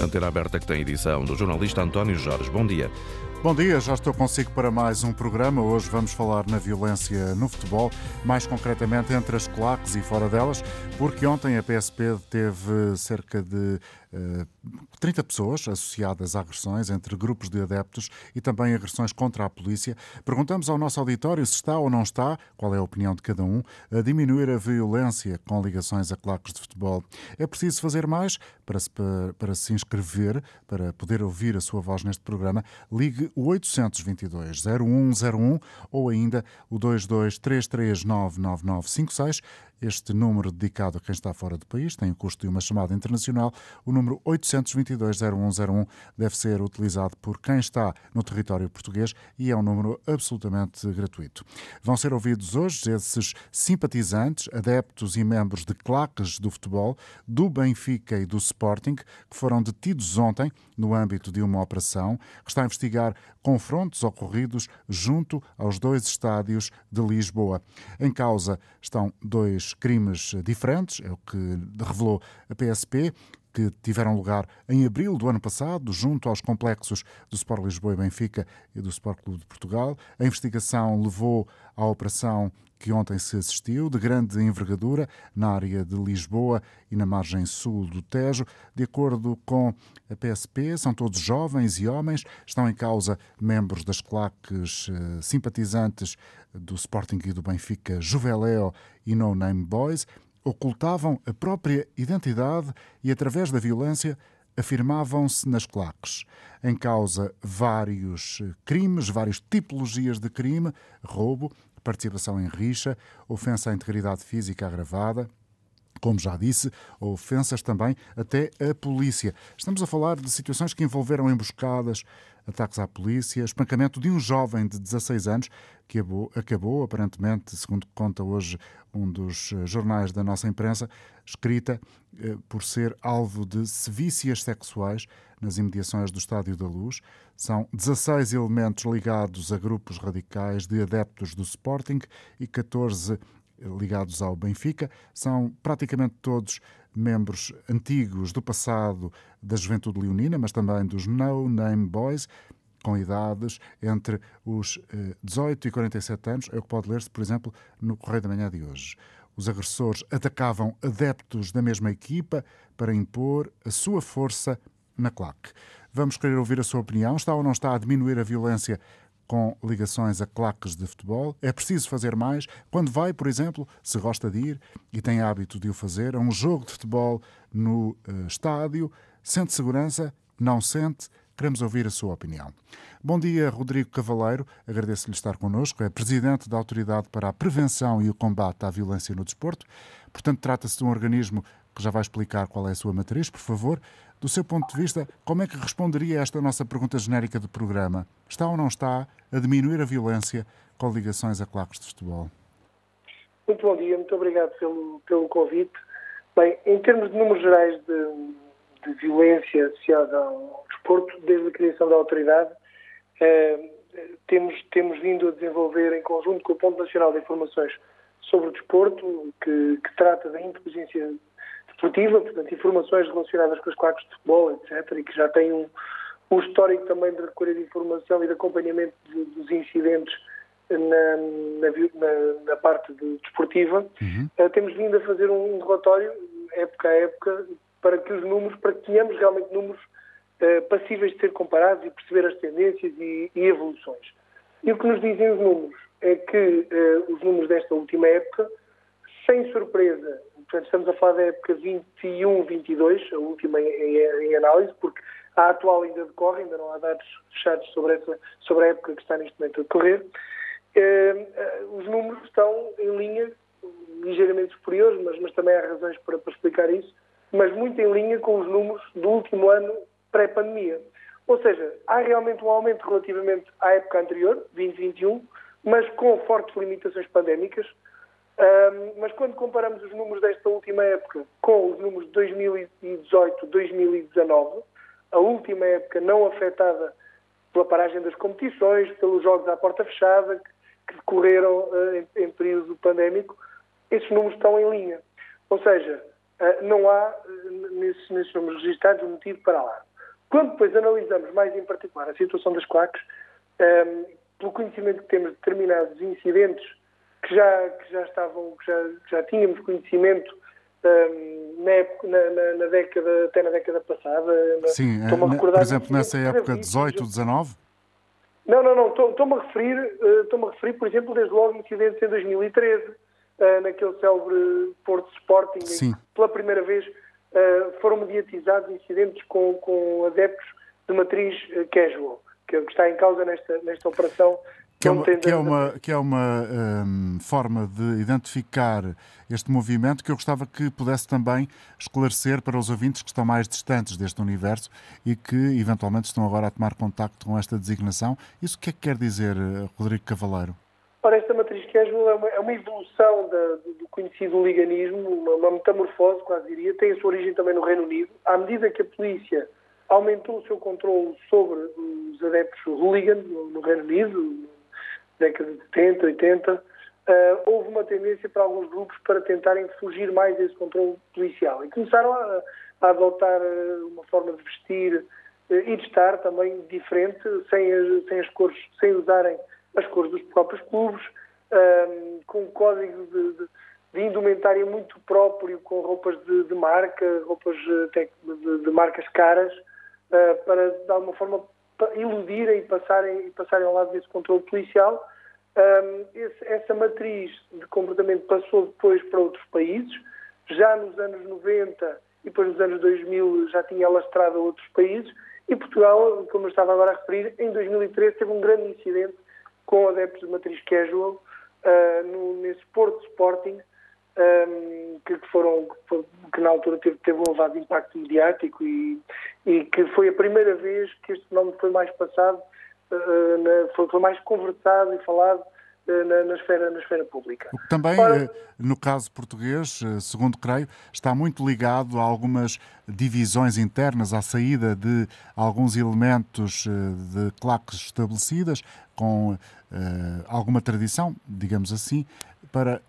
Antena aberta que tem edição do jornalista António Jorge. Bom dia. Bom dia, já estou consigo para mais um programa. Hoje vamos falar na violência no futebol, mais concretamente entre as claques e fora delas, porque ontem a PSP teve cerca de 30 pessoas associadas a agressões entre grupos de adeptos e também agressões contra a polícia. Perguntamos ao nosso auditório se está ou não está, qual é a opinião de cada um, a diminuir a violência com ligações a claques de futebol. É preciso fazer mais para se, para, para se inscrever, para poder ouvir a sua voz neste programa. Ligue o 822 0101 ou ainda o 223399956. Este número dedicado a quem está fora do país tem o custo de uma chamada internacional. O número 822-0101 deve ser utilizado por quem está no território português e é um número absolutamente gratuito. Vão ser ouvidos hoje esses simpatizantes, adeptos e membros de claques do futebol, do Benfica e do Sporting, que foram detidos ontem no âmbito de uma operação que está a investigar confrontos ocorridos junto aos dois estádios de Lisboa. Em causa estão dois crimes diferentes, é o que revelou a PSP que tiveram lugar em abril do ano passado, junto aos complexos do Sport Lisboa e Benfica e do Sport Clube de Portugal. A investigação levou à operação que ontem se assistiu, de grande envergadura, na área de Lisboa e na margem sul do Tejo. De acordo com a PSP, são todos jovens e homens, estão em causa membros das claques eh, simpatizantes do Sporting e do Benfica, Juveléo e No Name Boys, ocultavam a própria identidade e, através da violência, afirmavam-se nas claques. Em causa vários eh, crimes, várias tipologias de crime: roubo, participação em rixa, ofensa à integridade física agravada, como já disse, ofensas também até a polícia. Estamos a falar de situações que envolveram emboscadas, ataques à polícia, espancamento de um jovem de 16 anos que acabou, aparentemente, segundo conta hoje um dos eh, jornais da nossa imprensa, escrita eh, por ser alvo de sevícias sexuais nas imediações do Estádio da Luz. São 16 elementos ligados a grupos radicais de adeptos do Sporting e 14 ligados ao Benfica. São praticamente todos membros antigos do passado da Juventude Leonina, mas também dos No Name Boys, com idades entre os 18 eh, e 47 anos, é o que pode ler-se, por exemplo, no Correio da Manhã de hoje. Os agressores atacavam adeptos da mesma equipa para impor a sua força na claque. Vamos querer ouvir a sua opinião. Está ou não está a diminuir a violência com ligações a claques de futebol. É preciso fazer mais. Quando vai, por exemplo, se gosta de ir e tem hábito de o fazer, a um jogo de futebol no uh, estádio, sente segurança? Não sente? Queremos ouvir a sua opinião. Bom dia, Rodrigo Cavaleiro. Agradeço-lhe estar connosco. É presidente da Autoridade para a Prevenção e o Combate à Violência no Desporto. Portanto, trata-se de um organismo que já vai explicar qual é a sua matriz, por favor. Do seu ponto de vista, como é que responderia a esta nossa pergunta genérica do programa? Está ou não está a diminuir a violência com ligações a claques de futebol? Muito bom dia, muito obrigado pelo, pelo convite. Bem, em termos de números gerais de, de violência associada ao desporto, desde a criação da autoridade, eh, temos, temos vindo a desenvolver, em conjunto com o Ponto Nacional de Informações sobre o Desporto, que, que trata da inteligência desportiva, portanto, informações relacionadas com as claques de futebol, etc., e que já tem um, um histórico também de recolha de informação e de acompanhamento de, dos incidentes na, na, na parte de, desportiva, uhum. uh, temos vindo a fazer um relatório, época a época, para que os números, para que tenhamos realmente números uh, passíveis de ser comparados e perceber as tendências e, e, evoluções. E o que nos dizem os números é que uh, os números desta última época, sem surpresa, Portanto, estamos a falar da época 21-22, a última em, análise, porque a atual ainda decorre, ainda não há dados fechados sobre, essa, sobre a época que está neste momento a decorrer. Eh, eh, os números estão em linha, ligeiramente superiores, mas, mas também há razões para, para explicar isso, mas muito em linha com os números do último ano pré-pandemia. Ou seja, há realmente um aumento relativamente à época anterior, 2021, mas com fortes limitações pandémicas, um, mas quando comparamos os números desta última época com os números de 2018, 2019, a última época não afetada pela paragem das competições, pelos jogos à porta fechada que, que decorreram uh, em, em, período pandémico, esses números estão em linha. Ou seja, uh, não há uh, nesses, nesses números registrados um motivo para lá. Quando depois analisamos mais em particular a situação das claques, um, pelo conhecimento que temos de determinados incidentes que já, que já estavam, que já, já tínhamos conhecimento um, na, época, na, na, na, década, até na década passada. Sim, a por exemplo, nessa época 18, 19? Não, não, não, estou-me a referir, uh, estou-me a referir, por exemplo, desde logo incidentes em 2013, uh, naquele célebre Porto Sporting, Sim. Pela primeira vez uh, foram mediatizados incidentes com, com adeptos de matriz casual, que, que está em causa nesta, nesta operação que é uma, que é uma, que é uma um, forma de identificar este movimento que eu gostava que pudesse também esclarecer para os ouvintes que estão mais distantes deste universo e que eventualmente estão agora a tomar contacto com esta designação. Isso o que é que quer dizer, eh, Rodrigo Cavaleiro? Ora, esta matriz casual é uma, é uma evolução da, do conhecido liganismo, uma, uma metamorfose, quase diria, tem a sua origem também no Reino Unido. À medida que a polícia aumentou o seu controle sobre os adeptos hooligans no, no Reino Unido, década de 70, 80, uh, houve uma tendência para alguns grupos para tentarem fugir mais desse controle policial e começaram a, a adotar uh, uma forma de vestir uh, e de estar também diferente, sem as, sem as cores, sem usarem as cores dos próprios clubes, ehm, com um código de, de, de, indumentária muito próprio, com roupas de, de marca, roupas eh, de, marcas caras, para de alguma forma iludirem e passarem, e passarem ao lado desse controle policial. Um, esse, essa matriz de comportamento passou depois para outros países. Já nos anos 90 e depois nos anos 2000 já tinha alastrado a outros países. E Portugal, como eu estava agora a referir, em 2013 teve um grande incidente com adeptos de matriz casual uh, no, nesse Porto Sporting, um, que, foram, que na altura teve, teve um elevado impacto mediático e, e que foi a primeira vez que este fenómeno foi mais passado, foi, foi, mais conversado e falado uh, na, na, esfera, na esfera pública. O que também, Ora, no caso português, segundo creio, está muito ligado a algumas divisões internas, à saída de alguns elementos de claques estabelecidas, com alguma tradição, digamos assim, para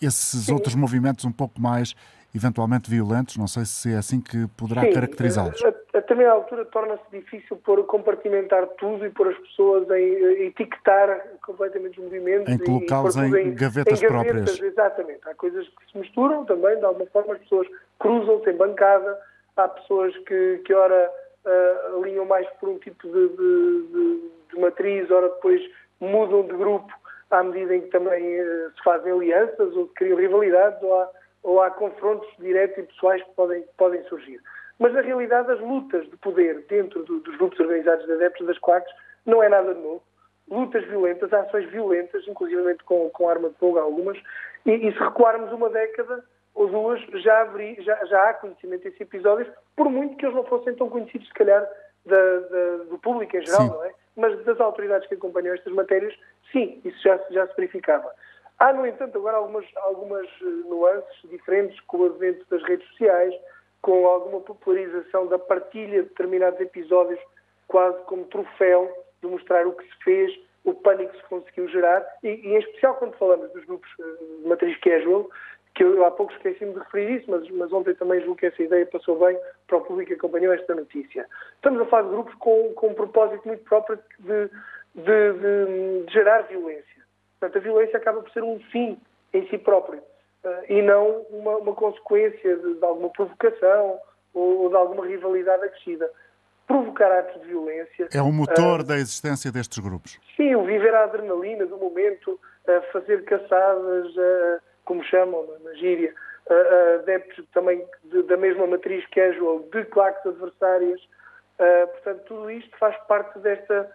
esses Sim. outros movimentos um pouco mais eventualmente violentos, não sei se é assim que poderá caracterizá-los. Também à altura torna-se difícil pôr, compartimentar tudo e pôr as pessoas em etiquetar completamente os movimentos. Em colocá-los em, em, gavetas em, gavetas próprias. Exatamente. Há coisas que se misturam também, de alguma forma as pessoas cruzam-se em bancada, há pessoas que, que ora uh, alinham mais por um tipo de, de, de, de matriz, ora depois mudam de grupo à medida em que também uh, se fazem alianças ou criam rivalidades ou há, ou há confrontos diretos e pessoais que podem, podem surgir. Mas, na realidade, as lutas de poder dentro do, dos grupos organizados de adeptos das claques não é nada de novo. Lutas violentas, ações violentas, inclusivamente com, com arma de fogo algumas, e, e se recuarmos uma década ou duas, já, abri, já, já há conhecimento desses episódios, por muito que eles não fossem tão conhecidos, se calhar, da, da, do público em geral, Sim. não é? Mas das autoridades que acompanham estas matérias, sim, isso já, já se verificava. Há, no entanto, agora algumas, algumas eh, nuances diferentes com o advento das redes sociais, com alguma popularização da partilha de determinados episódios, quase como troféu de mostrar o que se fez, o pânico que se conseguiu gerar, e, e em especial quando falamos dos grupos eh, de matriz casual, que eu há pouco esqueci-me de referir isso, mas, mas ontem também julgo que essa ideia passou bem para o público que acompanhou esta notícia. Estamos a falar de grupos com, com um propósito muito próprio de, de, de, de gerar violência. Portanto, a violência acaba por ser um fim em si próprio e não uma, uma consequência de, de, alguma provocação ou, ou, de alguma rivalidade acrescida. Provocar atos de violência. É o motor uh, da existência destes grupos. Sim, o viver a adrenalina do momento, uh, fazer caçadas, como chamam na, na gíria, adeptos também de, da mesma matriz casual de claques adversárias. portanto, tudo isto faz parte desta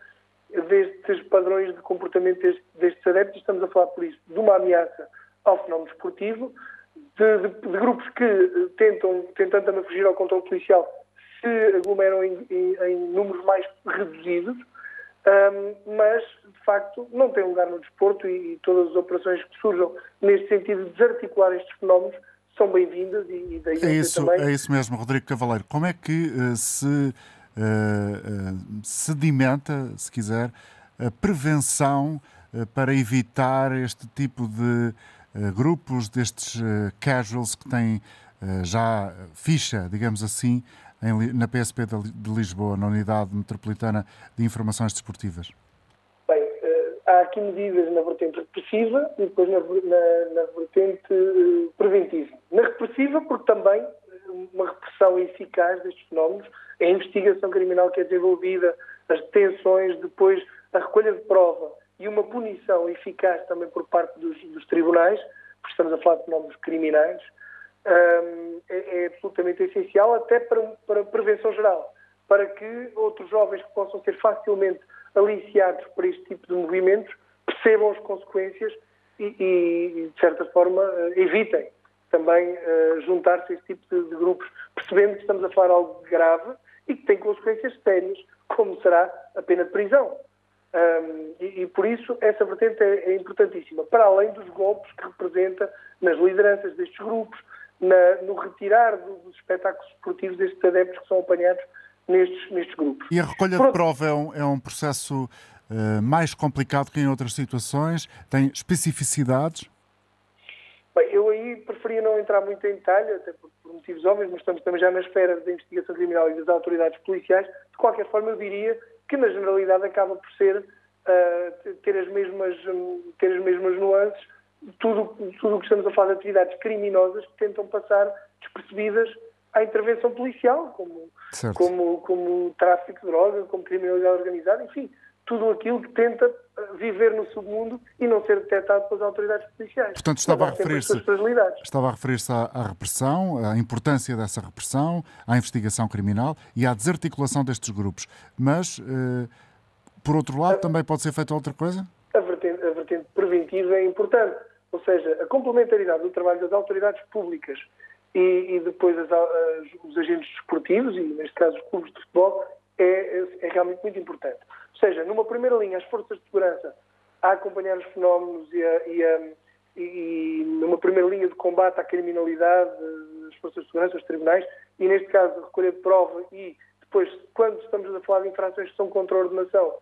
destes padrões de comportamento destes, destes adeptos, estamos a falar por isso de uma ameaça ao fenómeno esportivo, de, de, de, grupos que eh, tentam, tentando também fugir ao controle policial, se aglomeram em, em, em números mais reduzidos, um, mas, de facto, não tem lugar no desporto e, e, todas as operações que surjam neste sentido de desarticular estes fenómenos são bem-vindas e, e daí é isso, também... É isso mesmo, Rodrigo Cavaleiro. Como é que uh, se uh, sedimenta, se quiser, a prevenção uh, para evitar este tipo de grupos, destes casuals que têm já ficha, digamos assim, na PSP de Lisboa, na Unidade Metropolitana de Informações Desportivas? Bem, há aqui medidas na vertente repressiva e depois na, na, na vertente preventiva. Na repressiva, porque também uma repressão eficaz destes fenómenos, a investigação criminal que é desenvolvida, as detenções, depois a recolha de prova e uma punição eficaz também por parte dos, dos tribunais, porque estamos a falar de fenómenos criminais, um, é, é, absolutamente essencial até para, para prevenção geral, para que outros jovens que possam ser facilmente aliciados por este tipo de movimentos percebam as consequências e, e de certa forma, evitem também uh, juntar-se a este tipo de, de, grupos, percebendo que estamos a falar algo grave e que tem consequências sérias, como será a pena de prisão. Um, e, e, por isso essa vertente é, é, importantíssima, para além dos golpes que representa nas lideranças destes grupos, na, no retirar dos espetáculos esportivos destes adeptos que são apanhados nestes, nestes grupos. E a recolha por... de prova é um, é um processo uh, mais complicado que em outras situações? Tem especificidades? Bem, eu aí preferia não entrar muito em detalhe, até por, por motivos óbvios, mas estamos também já na esfera da investigação criminal e das autoridades policiais. De qualquer forma, eu diria que na generalidade acaba por ser uh, ter, as mesmas, ter as mesmas nuances, tudo, tudo o que estamos a falar de atividades criminosas que tentam passar despercebidas à intervenção policial, como, como, como tráfico de droga, como criminalidade organizada, enfim, tudo aquilo que tenta eh, viver no submundo e não ser detectado pelas autoridades policiais. Portanto, estava a referir-se estava a referir-se à, à, repressão, à importância dessa repressão, à investigação criminal e à desarticulação destes grupos. Mas, eh, por outro lado, a, também pode ser feita outra coisa? A vertente, a vertente preventiva é importante. Ou seja, a complementaridade do trabalho das autoridades públicas e, e depois as, as, os agentes desportivos, e neste caso os clubes de futebol, é, é, é realmente muito importante seja, numa primeira linha, as forças de segurança a acompanhar os fenómenos e, a, e, a, e, numa primeira linha de combate à criminalidade, as forças de segurança, os tribunais, e neste caso recolher prova e depois, quando estamos a falar de infrações que são contra a ordenação,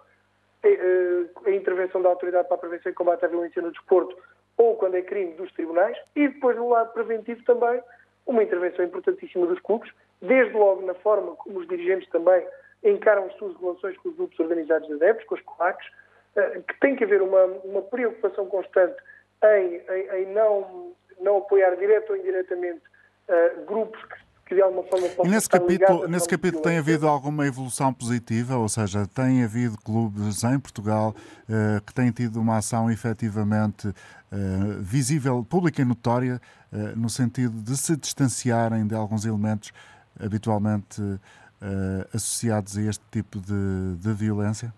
a, é, é, a intervenção da autoridade para a prevenção e combate à violência no desporto, ou quando é crime dos tribunais, e depois do lado preventivo também, uma intervenção importantíssima dos clubes, desde logo na forma como os dirigentes também encaram as suas relações com os grupos organizados de adeptos, com os COACs, eh, que tem que haver uma, uma preocupação constante em, em, em não, não apoiar direto ou indiretamente uh, grupos que, que, de alguma forma possam e nesse capítulo, nesse capítulo tem havido alguma evolução positiva, ou seja, tem havido clubes em Portugal uh, que têm tido uma ação efetivamente uh, visível, pública e notória, no sentido de se distanciarem de alguns elementos habitualmente uh, associados a este tipo de, de violência?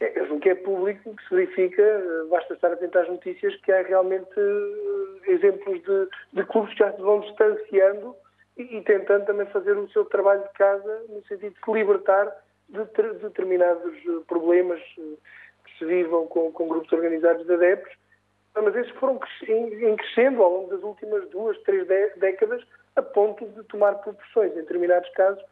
É, o que é público, que se verifica, eh, basta estar atento às notícias, que há realmente uh, exemplos de, de clubes que já se vão distanciando e, e, tentando também fazer o seu trabalho de casa no sentido de se libertar de, ter, de determinados problemas que se vivam com, com, grupos organizados de adeptos, mas esses foram em crescendo ao longo das últimas duas, três décadas, a ponto de tomar proporções, em determinados casos,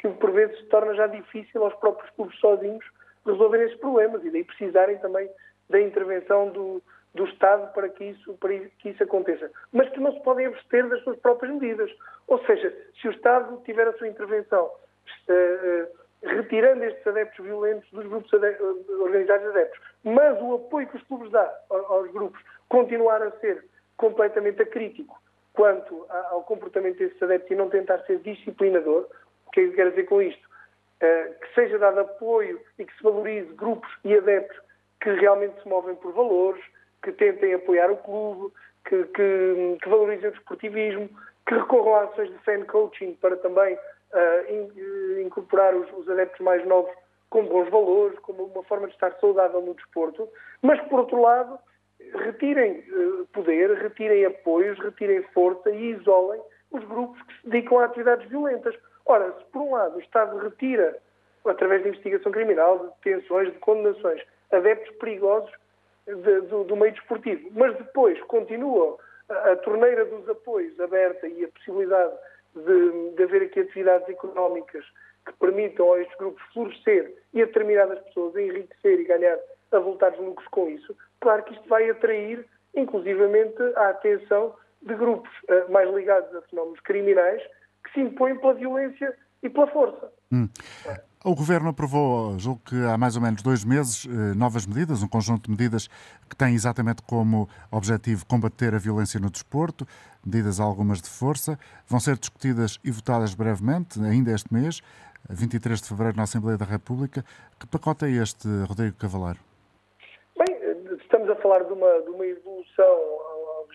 que por vezes se torna já difícil aos próprios clubes sozinhos resolverem esses problemas e daí precisarem também da intervenção do, do Estado para que, isso, para que isso aconteça. Mas que não se podem abster das suas próprias medidas. Ou seja, se o Estado tiver a sua intervenção uh, retirando estes adeptos violentos dos grupos adeptos, organizados de adeptos, mas o apoio que os clubes dão aos grupos continuar a ser completamente acrítico quanto ao comportamento desses adeptos e não tentar ser disciplinador, o que é que eu quero dizer com isto? Uh, que seja dado apoio e que se valorize grupos e adeptos que realmente se movem por valores, que tentem apoiar o clube, que, que, que valorizem o desportivismo, que recorram a ações de fan coaching para também uh, in, incorporar os, os, adeptos mais novos com bons valores, como uma forma de estar saudável no desporto, mas por outro lado, retirem poder, retirem apoios, retirem força e isolem os grupos que se dedicam a atividades violentas. Ora, se por um lado o Estado retira, através de investigação criminal, de detenções, de condenações, adeptos perigosos de, do, do, meio desportivo, mas depois continua a, a, torneira dos apoios aberta e a possibilidade de, de haver aqui atividades económicas que permitam a estes grupos florescer e a determinadas pessoas enriquecer e ganhar avultados lucros com isso, claro que isto vai atrair, inclusivamente, a atenção de grupos uh, mais ligados a fenómenos criminais que se impõem pela violência e pela força. Hum. O Governo aprovou, julgo que há mais ou menos dois meses, eh, novas medidas, um conjunto de medidas que têm exatamente como objetivo combater a violência no desporto, medidas algumas de força, vão ser discutidas e votadas brevemente, ainda este mês, 23 de fevereiro, na Assembleia da República. Que pacote é este, Rodrigo Cavaleiro? Bem, estamos a falar de uma, de uma evolução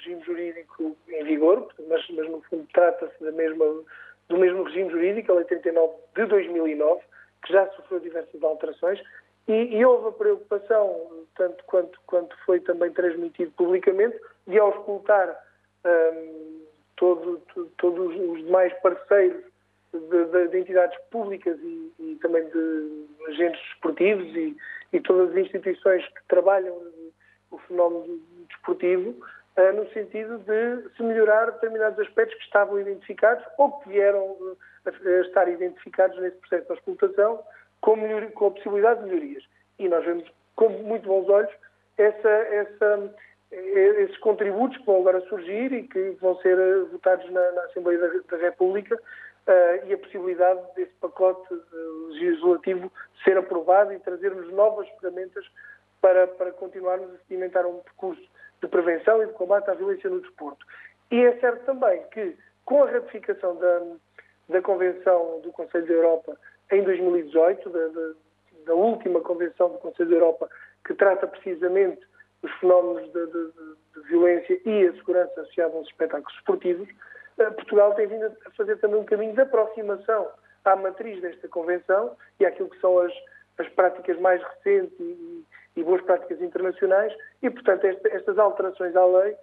regime jurídico em vigor, mas, mas no fundo trata-se da mesma, do mesmo regime jurídico, a Lei 39 de 2009 que já sofreu diversas alterações, e, e, houve a preocupação, tanto quanto, quanto foi também transmitido publicamente, de auscultar um, todo, todos os demais parceiros de, de, de entidades públicas e, e, também de agentes esportivos e, e, todas as instituições que trabalham o fenómeno desportivo, no sentido de se melhorar determinados aspectos que estavam identificados ou que vieram uh, a estar identificados nesse processo de auscultação com, com a possibilidade de melhorias. E nós vemos com muito bons olhos essa, essa, esses contributos que vão agora surgir e que vão ser eh, votados na, na Assembleia da, da República uh, e a possibilidade desse pacote legislativo ser aprovado e trazermos novas ferramentas para, para continuarmos a sedimentar um percurso de prevenção e de combate à violência no desporto. E é certo também que, com a ratificação da, da Convenção do Conselho da Europa em 2018, da, da, da última Convenção do Conselho da Europa, que trata precisamente dos fenómenos de, de, de, violência e a segurança associada aos espetáculos esportivos, eh, Portugal tem vindo a fazer também um caminho de aproximação à matriz desta Convenção e àquilo que são as, as práticas mais recentes e, e, boas práticas internacionais e, portanto, esta, estas alterações à lei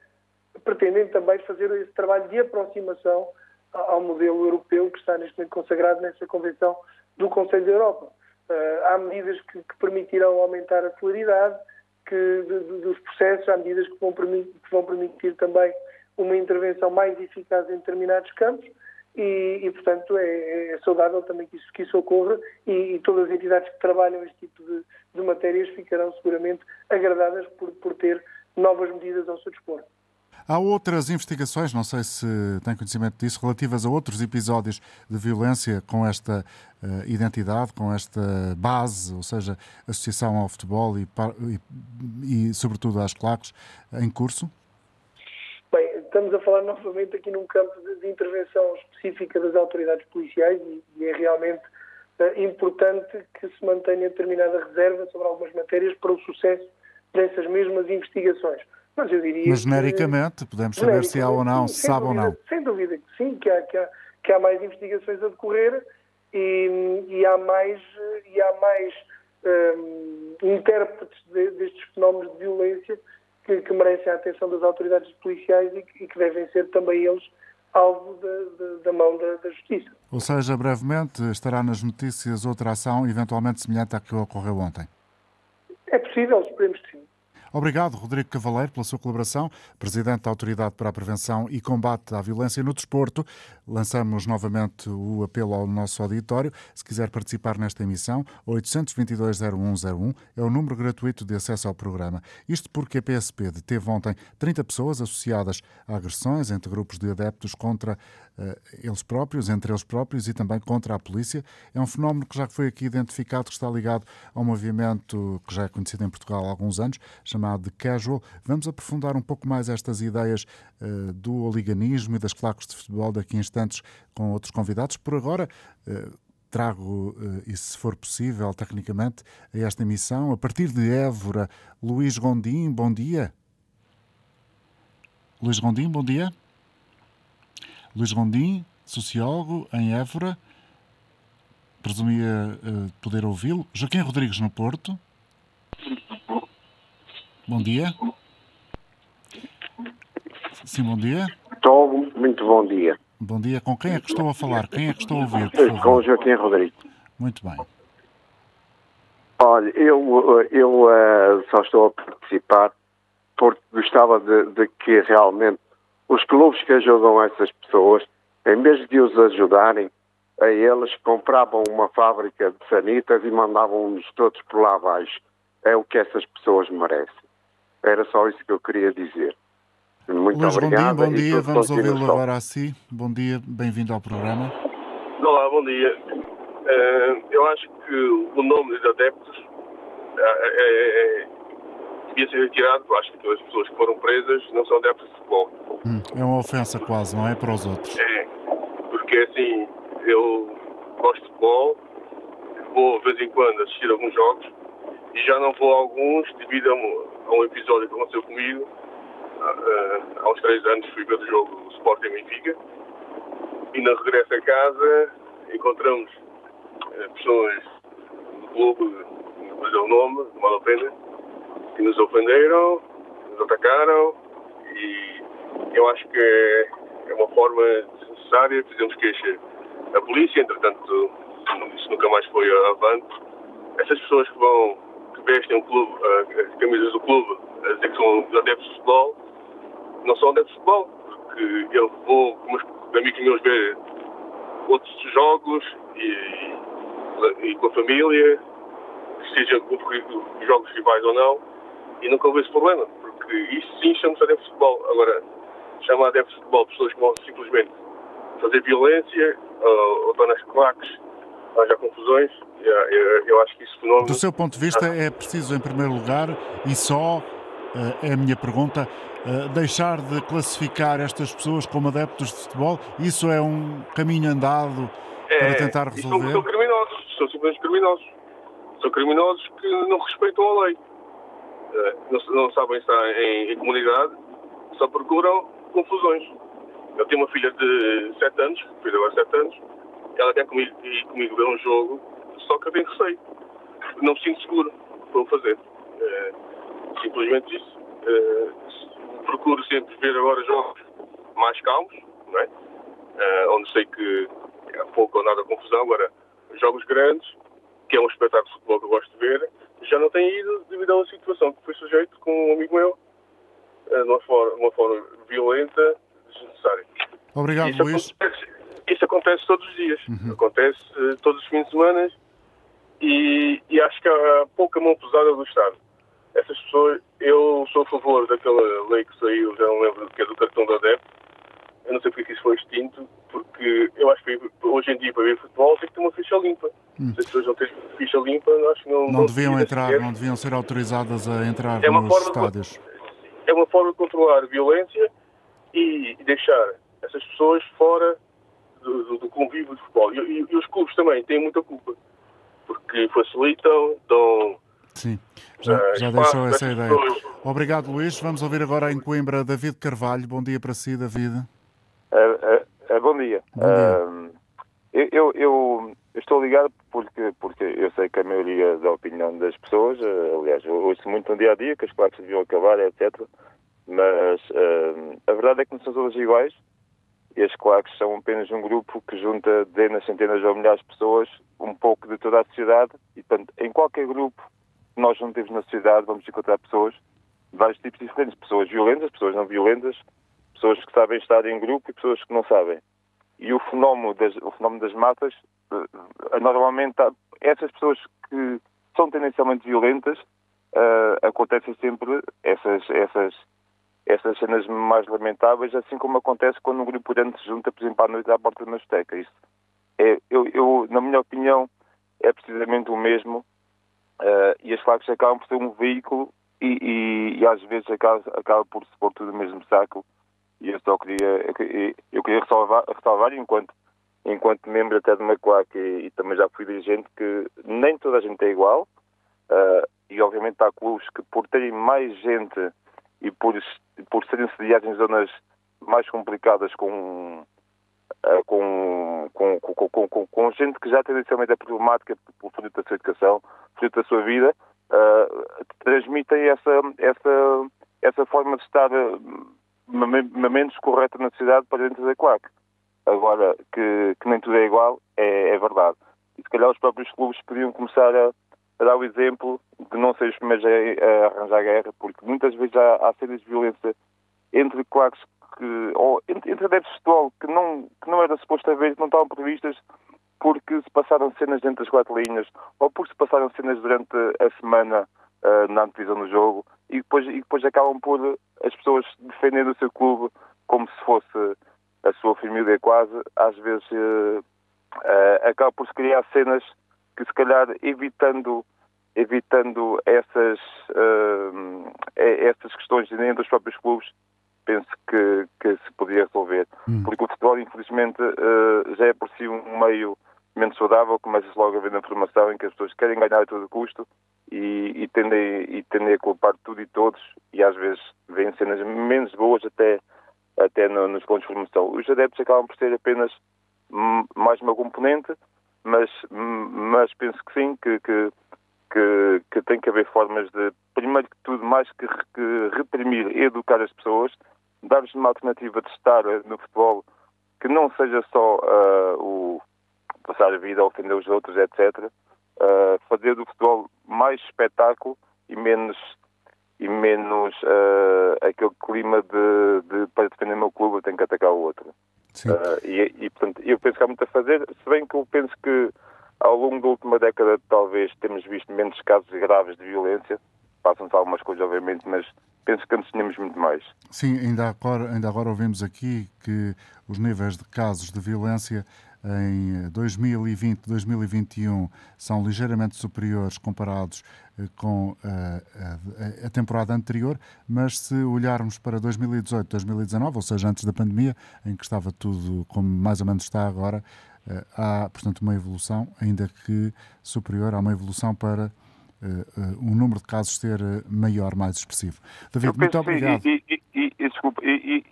pretendem também fazer esse trabalho de aproximação ao modelo europeu que está neste momento consagrado nessa Convenção do Conselho da Europa. Uh, há medidas que, que, permitirão aumentar a celeridade que, de, de, dos processos, há medidas que vão, permitir, que vão, permitir, também uma intervenção mais eficaz em determinados campos e, e portanto, é, é, saudável também que isso, que isso ocorra e, e, todas as entidades que trabalham este tipo de, de matérias ficarão seguramente agradadas por, por ter novas medidas ao seu dispor. Há outras investigações, não sei se tem conhecimento disso, relativas a outros episódios de violência com esta uh, identidade, com esta base, ou seja, associação ao futebol e, e, e sobretudo às claques, em curso? Estamos a falar novamente aqui num campo de, de intervenção específica das autoridades policiais e, e é realmente uh, importante que se mantenha determinada reserva sobre algumas matérias para o sucesso dessas mesmas investigações. Mas eu diria. Mas genericamente, que, podemos saber se há ou não, se sabe dúvida, ou não. Sem dúvida que sim, que há, que há, que há mais investigações a decorrer e, e há mais, e há mais um, intérpretes de, destes fenómenos de violência que, que, merecem a atenção das autoridades policiais e que, e que devem ser também eles alvo da, da mão da, da, Justiça. Ou seja, brevemente estará nas notícias outra ação eventualmente semelhante à que ocorreu ontem? É possível, esperemos que sim. Obrigado, Rodrigo Cavaleiro, pela sua colaboração. Presidente da Autoridade para a Prevenção e Combate à Violência no Desporto. Lançamos novamente o apelo ao nosso auditório. Se quiser participar nesta emissão, 822-0101 é o número gratuito de acesso ao programa. Isto porque a PSP deteve ontem 30 pessoas associadas a agressões entre grupos de adeptos contra eles próprios, entre eles próprios e também contra a polícia. É um fenómeno que já foi aqui identificado, que está ligado ao movimento que já é conhecido em Portugal há alguns anos, chamado de Casual. Vamos aprofundar um pouco mais estas ideias uh, do oliganismo e das claques de futebol daqui a instantes com outros convidados. Por agora, uh, trago, e se for possível, tecnicamente, a esta emissão, a partir de Évora, Luís Gondim, bom dia. Luís Gondim, bom dia. Luís Rondim, sociólogo em Évora. Presumia uh, poder ouvi-lo. Joaquim Rodrigues no Porto. Bom dia. Sim, bom dia. Estou, muito bom dia. Bom dia. Com quem é que estou a falar? Quem é que estou a ouvir? Com o Joaquim Rodrigues. Muito bem. Olha, eu, eu uh, só estou a participar porque gostava de, de que realmente os clubes que ajudam essas pessoas, em vez de os ajudarem, a eles compravam uma fábrica de sanitas e mandavam-nos todos por lá abaixo. É o que essas pessoas merecem. Era só isso que eu queria dizer. Muito Luís, obrigado. bom dia, bom dia. tudo Vamos ouvi-lo agora assim. Bom dia, bem-vindo ao programa. Olá, bom dia. Eh, eu acho que o nome dos adeptos é- devia ser retirado. Acho que as pessoas que foram presas não são adeptos de futebol. Hum, é uma ofensa quase, não é? Para os outros. É, porque assim, eu gosto de futebol, vou de vez em quando assistir alguns jogos e já não vou a alguns devido a um, a um episódio que aconteceu comigo. Ah, ah, há uns três anos fui ver o jogo do Sporting Benfica e no regresso a casa encontramos eh, pessoas do clube, não vou dizer o nome, não vale a pena, que nos ofenderam, nos atacaram e eu acho que é, é uma forma desnecessária, fizemos queixa à polícia, entretanto isso nunca mais foi avante. Essas pessoas que vão, que vestem o clube, as camisas do clube, a dizer que são adeptos de futebol, não são adeptos de futebol, porque eu vou com meus amigos meus ver outros jogos e, e com a família, seja com jogos rivais ou não, e nunca houve esse problema, porque isso sim chama-se adeptos de futebol. Agora, chamar adeptos de futebol pessoas que vão simplesmente fazer violência ou, ou estão nas claques, arranjar confusões, eu, eu, eu acho que isso fenómeno. Do seu ponto de vista, é preciso, em primeiro lugar, e só, eh, é a minha pergunta, eh, deixar de classificar estas pessoas como adeptos de futebol? Isso é um caminho andado para tentar e são, resolver? são criminosos, são simplesmente criminosos. São criminosos que não respeitam a lei. Eh, Não, não sabem estar em, em comunidade, só procuram confusões. Eu tenho uma filha de 7 anos, filha agora 7 anos, ela quer comigo, ir comigo ver um jogo, só que eu tenho receio. Não me sinto seguro para o fazer. Eh, simplesmente isso. Eh, procuro sempre ver agora jogos mais calmos, não é? Eh, onde sei que há pouco ou nada confusão. Agora, jogos grandes, que é um espetáculo de futebol que eu gosto de ver, já não tenho ido devido a uma situação que foi sujeito com um amigo meu, eh, de uma forma, uma forma violenta, desnecessária. Obrigado, Isso Luís. acontece, isso acontece todos os dias. Acontece eh, todos os fins de semana e, e acho que há pouca mão pesada do Estado. Essas pessoas, eu sou a favor daquela lei que saiu, já não lembro, que é do cartão do adepto. Eu não sei porque isso foi extinto, porque eu acho que hoje em dia para ver futebol tem que ter uma ficha limpa. Se as pessoas não têm ficha limpa, acho que não. Não deviam deviam entrar, sequer. não deviam ser autorizadas a entrar É nos forma de- estádios. é uma forma de controlar a violência e, e deixar essas pessoas fora do, do- do convívio de futebol. E, e- e os clubes também têm muita culpa, porque facilitam, dão. Sim, já, eh, já espaço deixou essa ideia. pessoas. Obrigado, Luís. Vamos ouvir agora em Coimbra David Carvalho. Bom dia para si, David. Ah, ah, bom dia. Bom dia. Eu, eu, eu estou ligado porque, porque eu sei que a maioria da opinião das pessoas, aliás, eu ouço muito no dia a dia que as claques deviam acabar, etc. Mas a verdade é que não são todas iguais e as claques são apenas um grupo que junta dezenas, centenas ou milhares de pessoas, um pouco de toda a sociedade, e portanto, em qualquer grupo que nós juntemos na sociedade, vamos encontrar pessoas de vários tipos diferentes, pessoas violentas, pessoas não violentas, pessoas que sabem estar em grupo e pessoas que não sabem. E o fenómeno das, o fenómeno das matas, eh, normalmente, essas pessoas que são tendencialmente violentas, eh, acontecem sempre essas, essas, essas cenas mais lamentáveis, assim como acontece quando um grupo grande se junta, por exemplo, à noite à porta de uma discoteca. Isso é, eu, eu, na minha opinião, é precisamente o mesmo eh, e as facas acabam por ser um veículo e, e- e às vezes acaba, acaba por se pôr tudo no mesmo saco e eu só queria eu, que- eu queria ressalvar, ressalvar enquanto enquanto membro até de claque e, e também já fui dirigente que nem toda a gente é igual eh, e obviamente há clubes que por terem mais gente e por, por serem sediados em zonas mais complicadas com eh, com, com, com, com, com, gente que já tendencialmente é problemática por fruto da sua educação, fruto da sua vida, eh, transmitem essa, essa, essa forma de estar menos correta na sociedade para dentro da claque. Agora, que, que nem tudo é igual, é, é verdade. E se calhar os próprios clubes podiam começar a, a dar o exemplo de não ser os primeiros a, a arranjar guerra, porque muitas vezes há, há de violência entre claques que, ou entre, entre adeptos de futebol que não, que não era suposto haver, que não estavam previstas, porque se passaram cenas dentro das quatro linhas, ou porque se passaram cenas durante a semana ah, na antevisão do jogo, e depois, e depois acabam por as pessoas defenderem o seu clube como se fosse a sua família quase, às vezes uh, uh, acaba por se criar cenas que se calhar evitando evitando essas uh, essas questões dentro dos próprios clubes penso que, que se podia resolver hum. porque o futebol infelizmente já é por si um meio menos saudável começa logo a haver informação em que as pessoas querem ganhar a todo custo e, e, tendem, e tendem a culpar tudo e todos e às vezes vêm cenas menos boas até até no, nos pontos de formação. Os adeptos acabam por ser apenas mais uma componente, mas, mas penso que sim, que, que, que, que tem que haver formas de, primeiro que tudo, mais que, que reprimir educar as pessoas, dar-lhes uma alternativa de estar no futebol que não seja só uh, o passar a vida a ofender os outros, etc. Uh, ah, fazer do futebol mais espetáculo e menos e menos uh, aquele clima de, de, para defender o meu clube eu tenho que atacar o outro. Uh, e, e, portanto, eu penso que há muito a fazer, se bem que eu penso que ao longo da última década talvez temos visto menos casos graves de violência, passam-se algumas coisas obviamente, mas penso que antes tínhamos muito mais. Sim, ainda agora, ainda agora ouvimos aqui que os níveis de casos de violência em 2020, 2021 são ligeiramente superiores comparados eh, com a, eh, a, a, temporada anterior, mas se olharmos para 2018, 2019, ou seja, antes da pandemia, em que estava tudo como mais ou menos está agora, eh, há, portanto, uma evolução, ainda que superior, há uma evolução para uh, um número de casos ser maior, mais expressivo. David, muito obrigado. E, e, e, desculpa, e,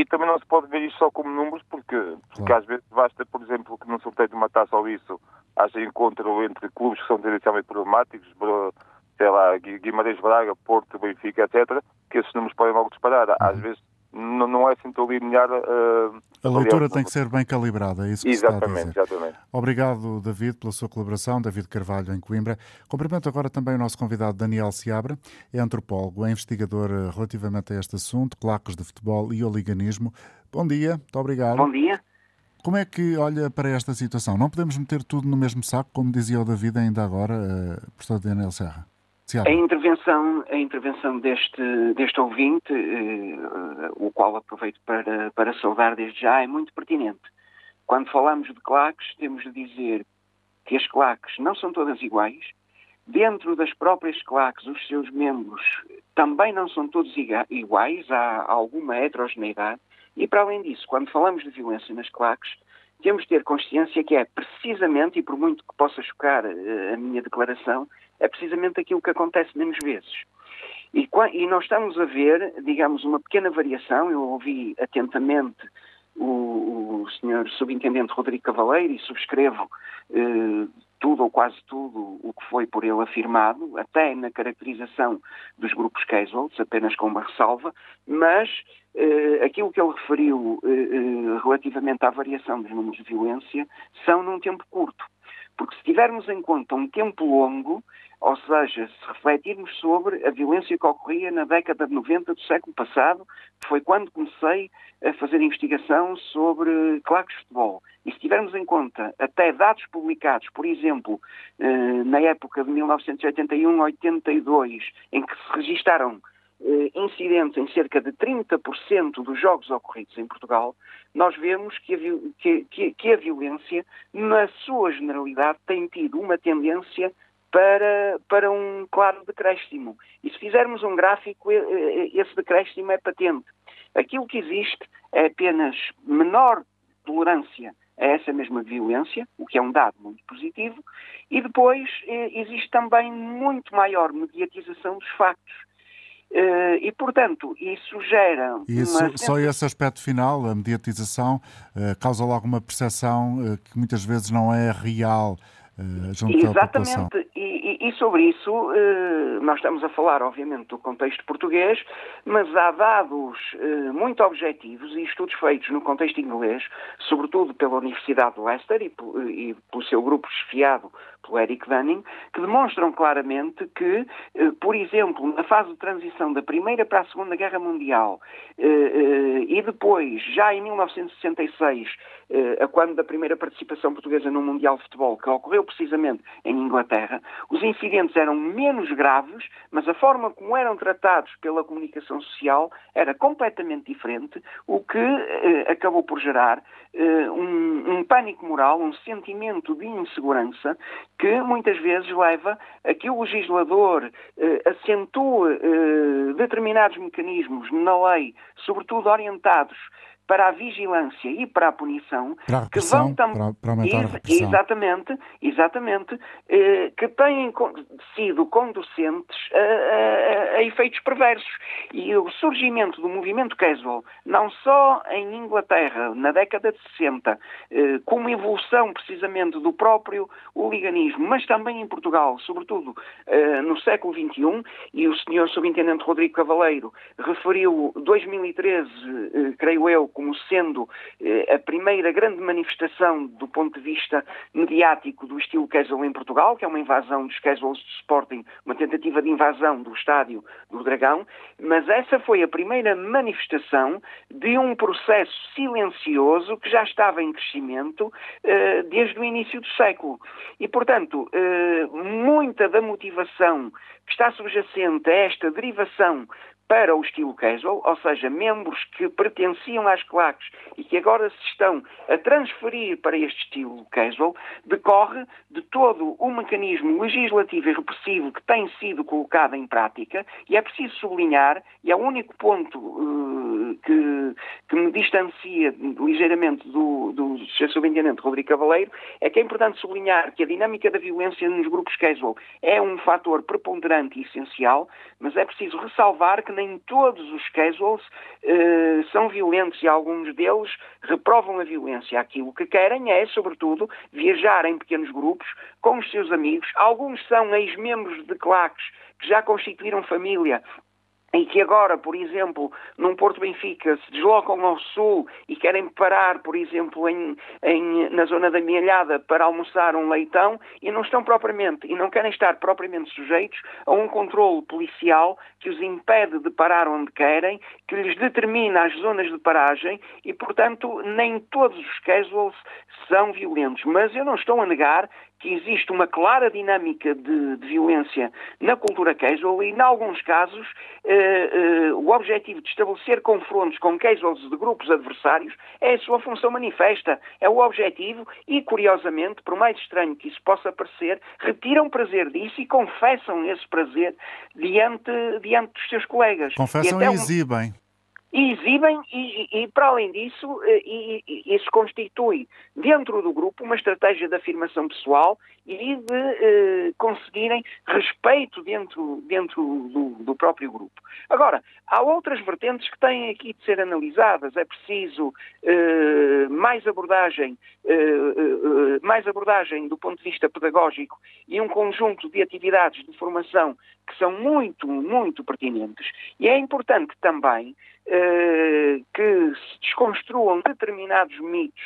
e também não se pode ver isto só como números, porque, porque claro. às vezes basta, por exemplo, que num sorteio de uma taça ou isso haja encontro entre clubes que são tendencialmente problemáticos, sei lá, Guimarães Braga, Porto, Benfica, etc., que esses números podem logo disparar. Às uhum. vezes não, não é assim tão linear. Uh, a leitura tem que ser bem calibrada, é isso que exatamente, está a dizer. Exatamente. Obrigado, David, pela sua colaboração. David Carvalho, em Coimbra. Cumprimento agora também o nosso convidado Daniel Seabra, é antropólogo, é investigador eh, relativamente a este assunto, claques de futebol e oliganismo. Bom dia, muito obrigado. Bom dia. Como é que olha para esta situação? Não podemos meter tudo no mesmo saco, como dizia o David ainda agora, uh, professor Daniel Serra? A intervenção, a intervenção deste, deste ouvinte, eh, o qual aproveito para, para saudar desde já, é muito pertinente. Quando falamos de claques, temos de dizer que as claques não são todas iguais. Dentro das próprias claques, os seus membros também não são todos iguais, há alguma heterogeneidade. E, para além disso, quando falamos de violência nas claques, temos de ter consciência que é precisamente, e por muito que possa chocar uh, a minha declaração, é precisamente aquilo que acontece menos vezes. E, e, nós estamos a ver, digamos, uma pequena variação. Eu ouvi atentamente o, o senhor subintendente Rodrigo Cavaleiro e subscrevo uh, tudo ou quase tudo o que foi por ele afirmado, até na caracterização dos grupos casuals, apenas com uma ressalva, mas Uh, aquilo que ele referiu uh, uh, relativamente à variação dos números de violência são num tempo curto. Porque se tivermos em conta um tempo longo, ou seja, se refletirmos sobre a violência que ocorria na década de 90 do século passado, foi quando comecei a fazer investigação sobre claques de futebol, e se tivermos em conta até dados publicados, por exemplo, na época de 1981-82, em que se registaram eh, incidentes em cerca de 30% dos jogos ocorridos em Portugal, nós vemos que a, que, que a violência, na sua generalidade, tem tido uma tendência para, para um claro decréscimo. E se fizermos um gráfico, esse decréscimo é patente. Aquilo que existe é apenas menor tolerância a essa mesma violência, o que é um dado muito positivo, e depois eh, existe também muito maior mediatização dos factos. Uh, e, portanto, isso gera. Isso, uma... Só esse aspecto final, a mediatização, uh, causa logo uma percepção uh, que muitas vezes não é real junto Exatamente. à população. E, e, sobre isso, nós estamos a falar, obviamente, do contexto português, mas há dados muito objetivos e estudos feitos no contexto inglês, sobretudo pela Universidade de Leicester e, e pelo seu grupo chefiado pelo Eric Dunning, que demonstram claramente que, eh, por exemplo, na fase de transição da Primeira para a Segunda Guerra Mundial eh, eh, e depois, já em 1966, a quando da primeira participação portuguesa no Mundial de Futebol, que ocorreu precisamente em Inglaterra, os incidentes eram menos graves, mas a forma como eram tratados pela comunicação social era completamente diferente, o que acabou por gerar um, um pânico moral, um sentimento de insegurança que muitas vezes leva a que o legislador eh, acentue eh, determinados mecanismos na lei, sobretudo orientados para a vigilância e para a punição, para a que vão tam... para, para aumentar a repressão. Exatamente, exatamente, eh, que têm sido conducentes a, a, a, efeitos perversos. E o surgimento do movimento casual, não só em Inglaterra, na década de 60, eh, como evolução precisamente do próprio hooliganismo, mas também em Portugal, sobretudo eh, no século XXI, e o senhor subintendente Rodrigo Cavaleiro referiu 2013, eh, creio eu, como sendo eh, a primeira grande manifestação do ponto de vista mediático do estilo casual em Portugal, que é uma invasão dos casuals de Sporting, uma tentativa de invasão do estádio do Dragão, mas essa foi a primeira manifestação de um processo silencioso que já estava em crescimento eh, desde o início do século. E, portanto, eh, muita da motivação que está subjacente a esta derivação para o estilo casual, ou seja, membros que pertenciam às claques e que agora se estão a transferir para este estilo casual, decorre de todo o mecanismo legislativo e repressivo que tem sido colocado em prática e é preciso sublinhar, e é o único ponto uh, que, que, me distancia ligeiramente do, do Sr. Subintendente Rodrigo Cavaleiro, é que é importante sublinhar que a dinâmica da violência nos grupos casual é um fator preponderante e essencial, mas é preciso ressalvar que nem todos os casuals uh, são violentos e alguns deles reprovam a violência. Aquilo que querem é, sobretudo, viajar em pequenos grupos com os seus amigos. Alguns são ex-membros de claques que já constituíram família e que agora, por exemplo, num Porto Benfica se deslocam ao sul e querem parar, por exemplo, em, em, na zona da Mialhada para almoçar um leitão e não estão propriamente, e não querem estar propriamente sujeitos a um controle policial que os impede de parar onde querem, que lhes determina as zonas de paragem e, portanto, nem todos os casuals são violentos. Mas eu não estou a negar que existe uma clara dinâmica de, de, violência na cultura casual e, em alguns casos, eh, eh, o objetivo de estabelecer confrontos com casuals de grupos adversários é a sua função manifesta, é o objetivo e, curiosamente, por mais estranho que isso possa parecer, retiram prazer disso e confessam esse prazer diante, diante dos seus colegas. Confessam e, e exibem e exibem, e, e, para além disso, eh, e, e, isso constitui dentro do grupo uma estratégia de afirmação pessoal e de eh, conseguirem respeito dentro, dentro do, do, próprio grupo. Agora, há outras vertentes que têm aqui de ser analisadas. É preciso eh, mais abordagem, eh, eh mais abordagem do ponto de vista pedagógico e um conjunto de atividades de formação que são muito, muito pertinentes. E é importante também que se desconstruam determinados mitos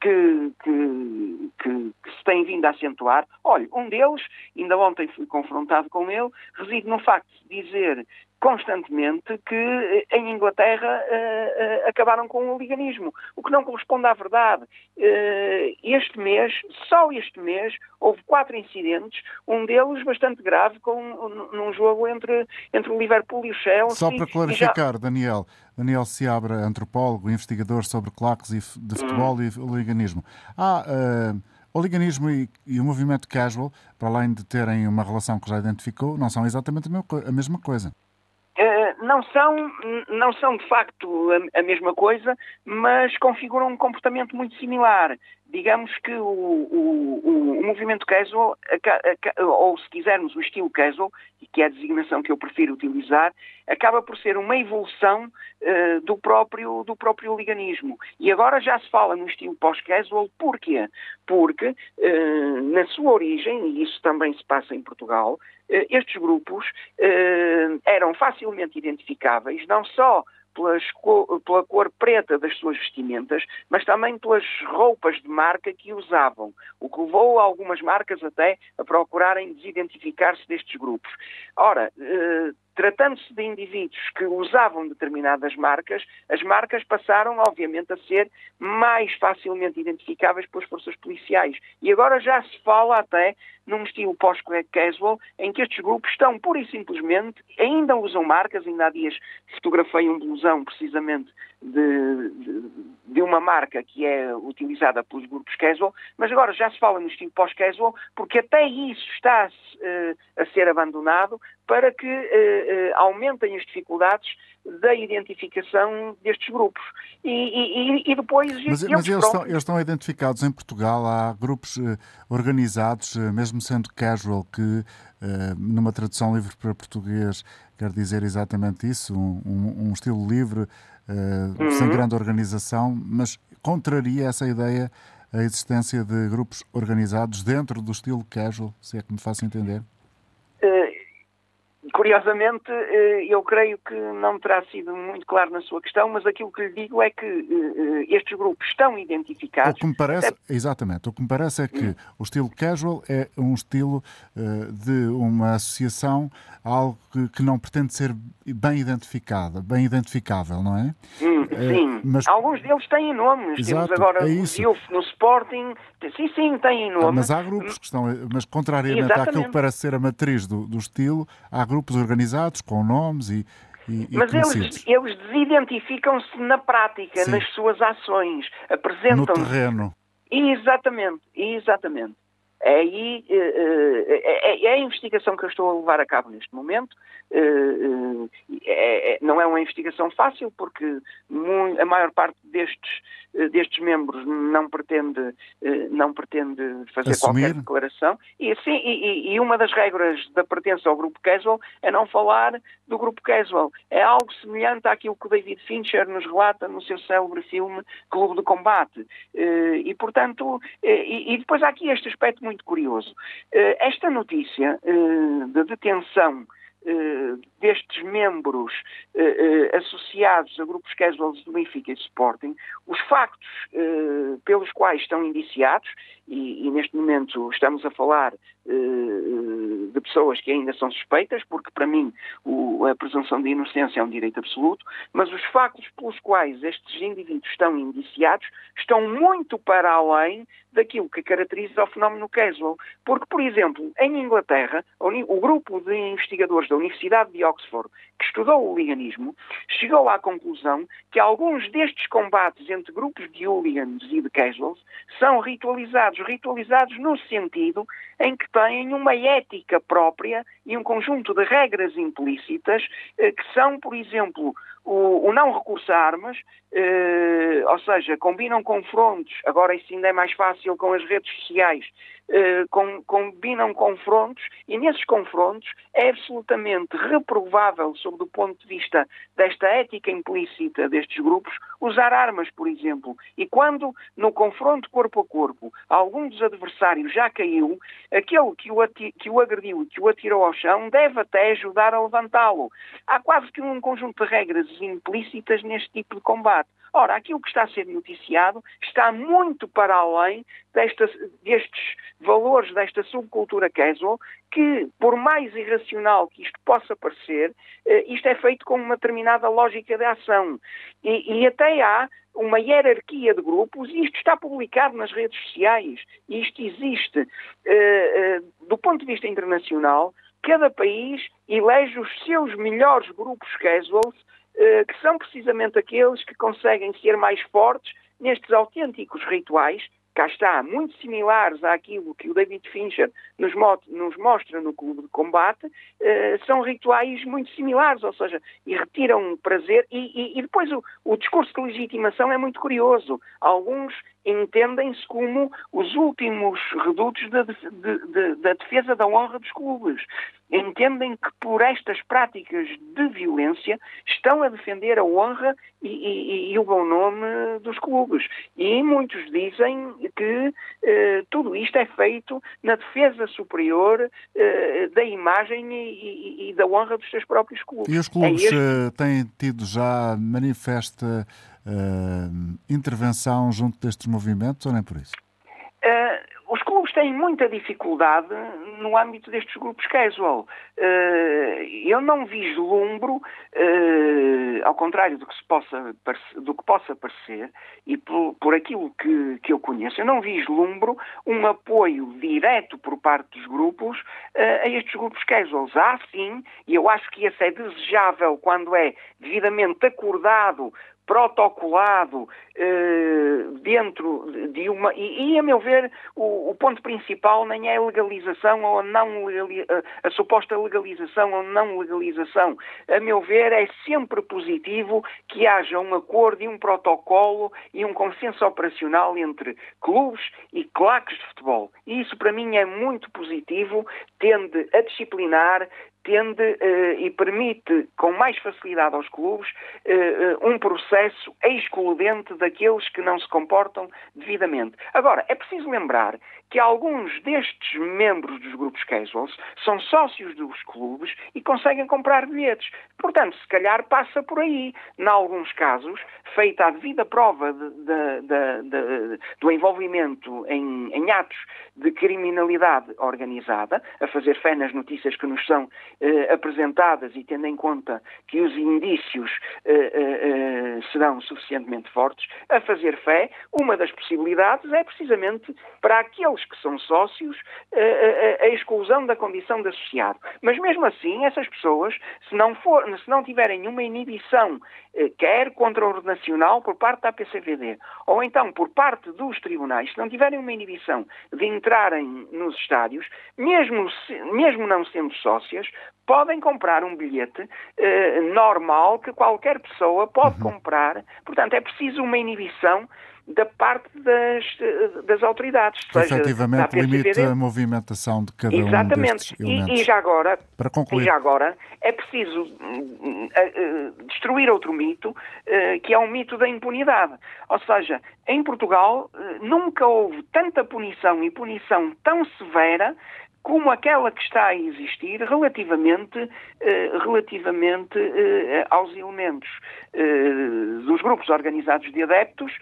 que, que, que, que, se têm vindo a acentuar. Olha, um deles, ainda ontem fui confrontado com ele, reside no facto de dizer constantemente que eh, em Inglaterra uh, uh, acabaram com o liganismo, o que não corresponde à verdade. Uh, este mês, só este mês, houve quatro incidentes, um deles bastante grave, com, num jogo entre, entre o Liverpool e o Chelsea. Só para clarificar, já... Daniel, Daniel Seabra, antropólogo, investigador sobre claques de futebol hum. e liganismo. Há o liganismo e, e, o movimento casual, para além de terem uma relação que já identificou, não são exatamente a mesma coisa. Não são, não são de facto a, a, mesma coisa, mas configuram um comportamento muito similar. Digamos que o, o, o, movimento casual, ou se quisermos o estilo casual, que é a designação que eu prefiro utilizar, acaba por ser uma evolução uh, do, próprio, do próprio liganismo. E agora já se fala no estilo pós-casual, porquê? Porque, uh, na sua origem, e isso também se passa em Portugal, estes grupos eram facilmente identificáveis, não só pela cor preta das suas vestimentas, mas também pelas roupas de marca que usavam, o que levou algumas marcas até a procurarem desidentificar-se destes grupos. Ora, eh, Tratando-se de indivíduos que usavam determinadas marcas, as marcas passaram, obviamente, a ser mais facilmente identificáveis pelas forças policiais. E agora já se fala até num estilo pós-casual, em que estes grupos estão, pura e simplesmente, ainda usam marcas, ainda há dias fotografei um blusão, precisamente, de, de, de, uma marca que é utilizada pelos grupos casual, mas agora já se fala no estilo pós-casual, porque até isso está uh, a ser abandonado para que uh, uh, aumentem as dificuldades da identificação destes grupos. E, e, e depois. Mas, eles, mas eles, estão, eles, estão, identificados em Portugal, há grupos organizados, mesmo sendo casual, que numa tradução livre para português quer dizer exatamente isso, um, um, um estilo livre uh, uhum. sem grande organização, mas contraria essa ideia a existência de grupos organizados dentro do estilo casual, se é que me faço entender? Curiosamente, eh, eu creio que não terá sido muito claro na sua questão, mas aquilo que lhe digo é que eh, eh, estes grupos estão identificados. O que me parece, é... exatamente, o que me parece é que hum. o estilo casual é um estilo de uma associação, algo que, não pretende ser bem identificada, bem identificável, não é? Hum, sim, mas... alguns deles têm nomes. Exato, Temos agora é isso. o no Sporting, sim, sim, têm nomes. Ah, mas há grupos que estão, mas contrariamente Exatamente. àquilo que parece ser a matriz do, do estilo, há grupos organizados com nomes e, e, Mas eles, eles desidentificam-se na prática, Sim. nas suas ações, apresentam No terreno. Exatamente, exatamente. É aí é, é, é, a investigação que eu estou a levar a cabo neste momento. É, não é uma investigação fácil, porque a maior parte destes, destes membros não pretende, não pretende fazer Assumir. qualquer declaração. E, sim, e, e, uma das regras da pertença ao grupo Casual é não falar do grupo Casual. É algo semelhante àquilo que o David Fincher nos relata no seu célebre filme Clube de Combate. E, portanto, e, e depois há aqui este aspecto muito curioso. Eh, esta notícia eh, de detenção eh, destes membros associados a grupos casuals do Benfica e do Sporting, os factos pelos quais estão indiciados, e, e, neste momento estamos a falar de pessoas que ainda são suspeitas, porque para mim o, a presunção de inocência é um direito absoluto, mas os factos pelos quais estes indivíduos estão indiciados estão muito para além daquilo que caracteriza o fenómeno casual. Porque, por exemplo, em Inglaterra, o grupo de investigadores da Universidade de Oxford, que estudou o liganismo, chegou à conclusão que alguns destes combates entre grupos de hooligans e de casuals são ritualizados. Ritualizados no sentido em que têm uma ética própria e um conjunto de regras implícitas eh, que são, por exemplo, o, o não recurso a armas, eh, ou seja, combinam confrontos, agora isso ainda é mais fácil com as redes sociais, eh, com, combinam confrontos e nesses confrontos é absolutamente reprovável, sob o ponto de vista desta ética implícita destes grupos, usar armas, por exemplo. E quando no confronto corpo a corpo algum dos adversários já caiu, aquele que o, que o agrediu e que o atirou ao chão deve até ajudar a levantá-lo. Há quase que um conjunto de regras implícitas neste tipo de combate. Ora, aquilo que está a ser noticiado está muito para além destes valores, desta subcultura casual, que, por mais irracional que isto possa parecer, eh, isto é feito com uma determinada lógica de ação. E, e até há uma hierarquia de grupos, e isto está publicado nas redes sociais, e isto existe. Eh, eh, do ponto de vista internacional, cada país elege os seus melhores grupos casuals que são precisamente aqueles que conseguem ser mais fortes nestes autênticos rituais, cá está, muito similares àquilo que o David Fincher nos, mostra no Clube de Combate, uh, são rituais muito similares, ou seja, e retiram prazer, e, e, e depois o, o, discurso de legitimação é muito curioso. Alguns entendem-se como os últimos redutos da, de, de, da defesa da honra dos clubes. Entendem que por estas práticas de violência estão a defender a honra e, e, e o bom nome dos clubes. E muitos dizem que eh, tudo isto é feito na defesa superior eh, da imagem e, e, da honra dos seus próprios clubes. E os clubes é este... Eh, têm tido já manifesta uh, intervenção junto destes movimentos ou nem por isso? Uh, os clubes têm muita dificuldade no âmbito destes grupos casual. Uh, eu não vislumbro, uh, ao contrário do que, se possa, do que possa parecer, e por, por aquilo que, que, eu conheço, eu não vislumbro um apoio direto por parte dos grupos a estes grupos casuals. Há sim, e eu acho que esse é desejável quando é devidamente acordado protocolado eh, dentro de uma. E, e, a meu ver, o, o, ponto principal nem é a legalização ou a não a, a, suposta legalização ou não legalização. A meu ver, é sempre positivo que haja um acordo e um protocolo e um consenso operacional entre clubes e claques de futebol. E isso, para mim, é muito positivo, tende a disciplinar, tende uh, e permite com mais facilidade aos clubes uh, um processo excludente daqueles que não se comportam devidamente. Agora, é preciso lembrar que alguns destes membros dos grupos casuals são sócios dos clubes e conseguem comprar bilhetes. Portanto, se calhar passa por aí. Em alguns casos, feita a devida prova de, de, de, do envolvimento em, em, atos de criminalidade organizada, a fazer fé nas notícias que nos são eh, apresentadas e tendo em conta que os indícios eh, eh, eh serão suficientemente fortes, a fazer fé, uma das possibilidades é precisamente para aqueles que são sócios eh, a, a, a exclusão da condição de associado. Mas mesmo assim, essas pessoas, se não, for, se não tiverem uma inibição eh, quer contra o nacional por parte da PCVD, ou então por parte dos tribunais, se não tiverem uma inibição de entrarem nos estádios, mesmo, mesmo não sendo sócias, podem comprar um bilhete eh, normal que qualquer pessoa pode uhum. comprar. Portanto, é preciso uma inibição da parte das, das autoridades. Que seja, efetivamente limite a movimentação de cada Exatamente. um elementos. E, e já agora, Para concluir. Já agora é preciso uh, uh, destruir outro mito, uh, que é o mito da impunidade. Ou seja, em Portugal nunca houve tanta punição e punição tão severa como aquela que está a existir relativamente, eh, relativamente eh, aos elementos eh, dos grupos organizados de adeptos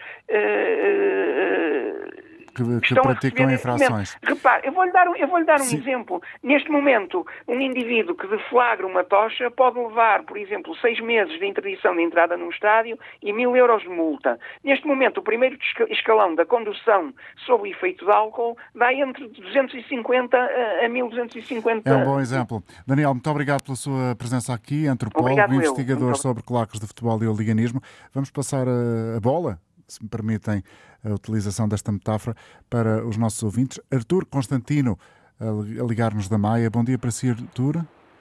que, que praticam infrações. Repare, eu vou-lhe dar, eu vou dar um Sim. exemplo. Neste momento, um indivíduo que deflagra uma tocha pode levar, por exemplo, seis meses de interdição de entrada num estádio e mil euros de multa. Neste momento, o primeiro escalão da condução sob o efeito de álcool dá entre 250 a 1250. É um bom exemplo. Daniel, muito obrigado pela sua presença aqui, antropólogo, obrigado investigador eu. sobre claques de futebol e oliganismo. Vamos passar a, a bola se me permitem a utilização desta metáfora, para os nossos ouvintes. Artur Constantino, a ligar-nos da Maia. Bom dia para si, Artur.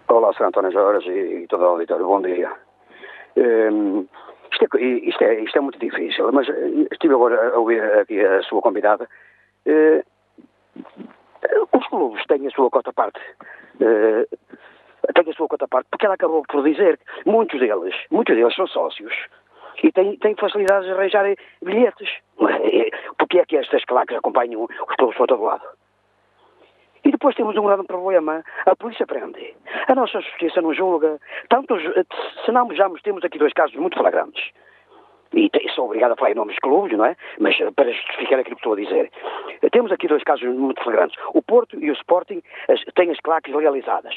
Olá, Sr. António Jorge e, todo o auditório. Bom dia. Um, isto, é, isto, é, isto é muito difícil, mas estive agora a ouvir aqui a sua convidada. Uh, os clubes têm a sua cota parte. Uh, têm a sua cota parte, porque ela acabou por dizer que muitos deles, muitos deles são sócios e têm facilidades de arranjar bilhetes. Porque é que estas claques acompanham os clubes para todo lado? E depois temos um grande problema. A polícia prende. A nossa justiça não julga. Se não vejamos, temos aqui dois casos muito flagrantes. E sou obrigado a falar em nomes de clubes, não é? Mas para justificar aquilo que estou a dizer. Temos aqui dois casos muito flagrantes. O Porto e o Sporting têm as claques legalizadas.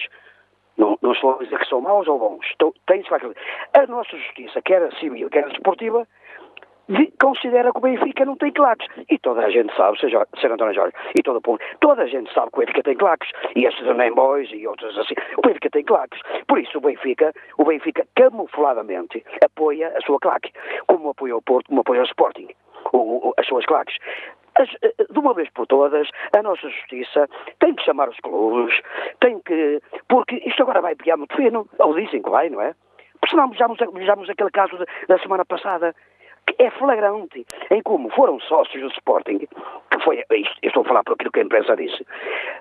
Não, não estou a dizer que são maus ou bons. tem A nossa justiça, quer a civil, quer a desportiva, considera que o Benfica não tem claques. E toda a gente sabe, seja Sr. António Jorge, e povo, toda a gente sabe que o Benfica tem claques. E esses nem Boys e outros assim. O Benfica tem claques. Por isso o Benfica, o Benfica camufladamente apoia a sua claque. Como apoia o Porto, como apoia o Sporting. O, o, as suas claques. Eh, de uma vez por todas, a nossa justiça tem que chamar os clubes, tem que. Porque isto agora vai pegar muito fino, ou dizem que vai, não é? Porque senão vejamos, vejamos aquele caso da semana passada, é flagrante em como foram sócios do Sporting, que foi, isto, eu estou a falar por aquilo que a imprensa disse,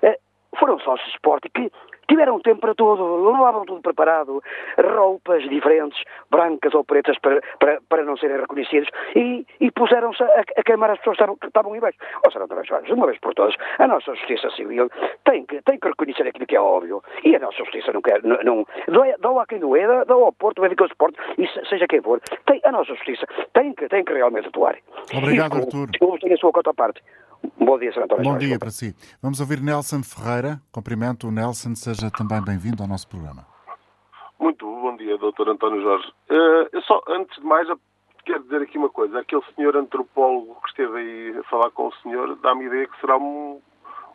eh, foram sócios do Sporting que tiveram tempo para tudo, levavam tudo preparado, roupas diferentes, brancas ou pretas, para, para, para não serem reconhecidos, e, e puseram-se a, a, queimar as pessoas que estavam, que estavam embaixo. Ou seja, de uma vez por todas, a nossa justiça civil tem que, tem que reconhecer aquilo que é óbvio, e a nossa justiça não quer, não, não dou a quem doer, dou ao Porto, Benfica ao Sport, e seja quem for, tem, a nossa justiça tem que, tem que realmente atuar. Obrigado, e, Artur. Tenho a sua conta à parte. Bom dia, Sr. António. Bom dia para si. Vamos ouvir Nelson Ferreira. Cumprimento o Nelson, seja também bem-vindo ao nosso programa. Muito bom dia, Dr. António Jorge. Uh, eu só, antes de mais, quero dizer aqui uma coisa. Aquele senhor antropólogo que esteve aí a falar com o senhor dá-me ideia que será um,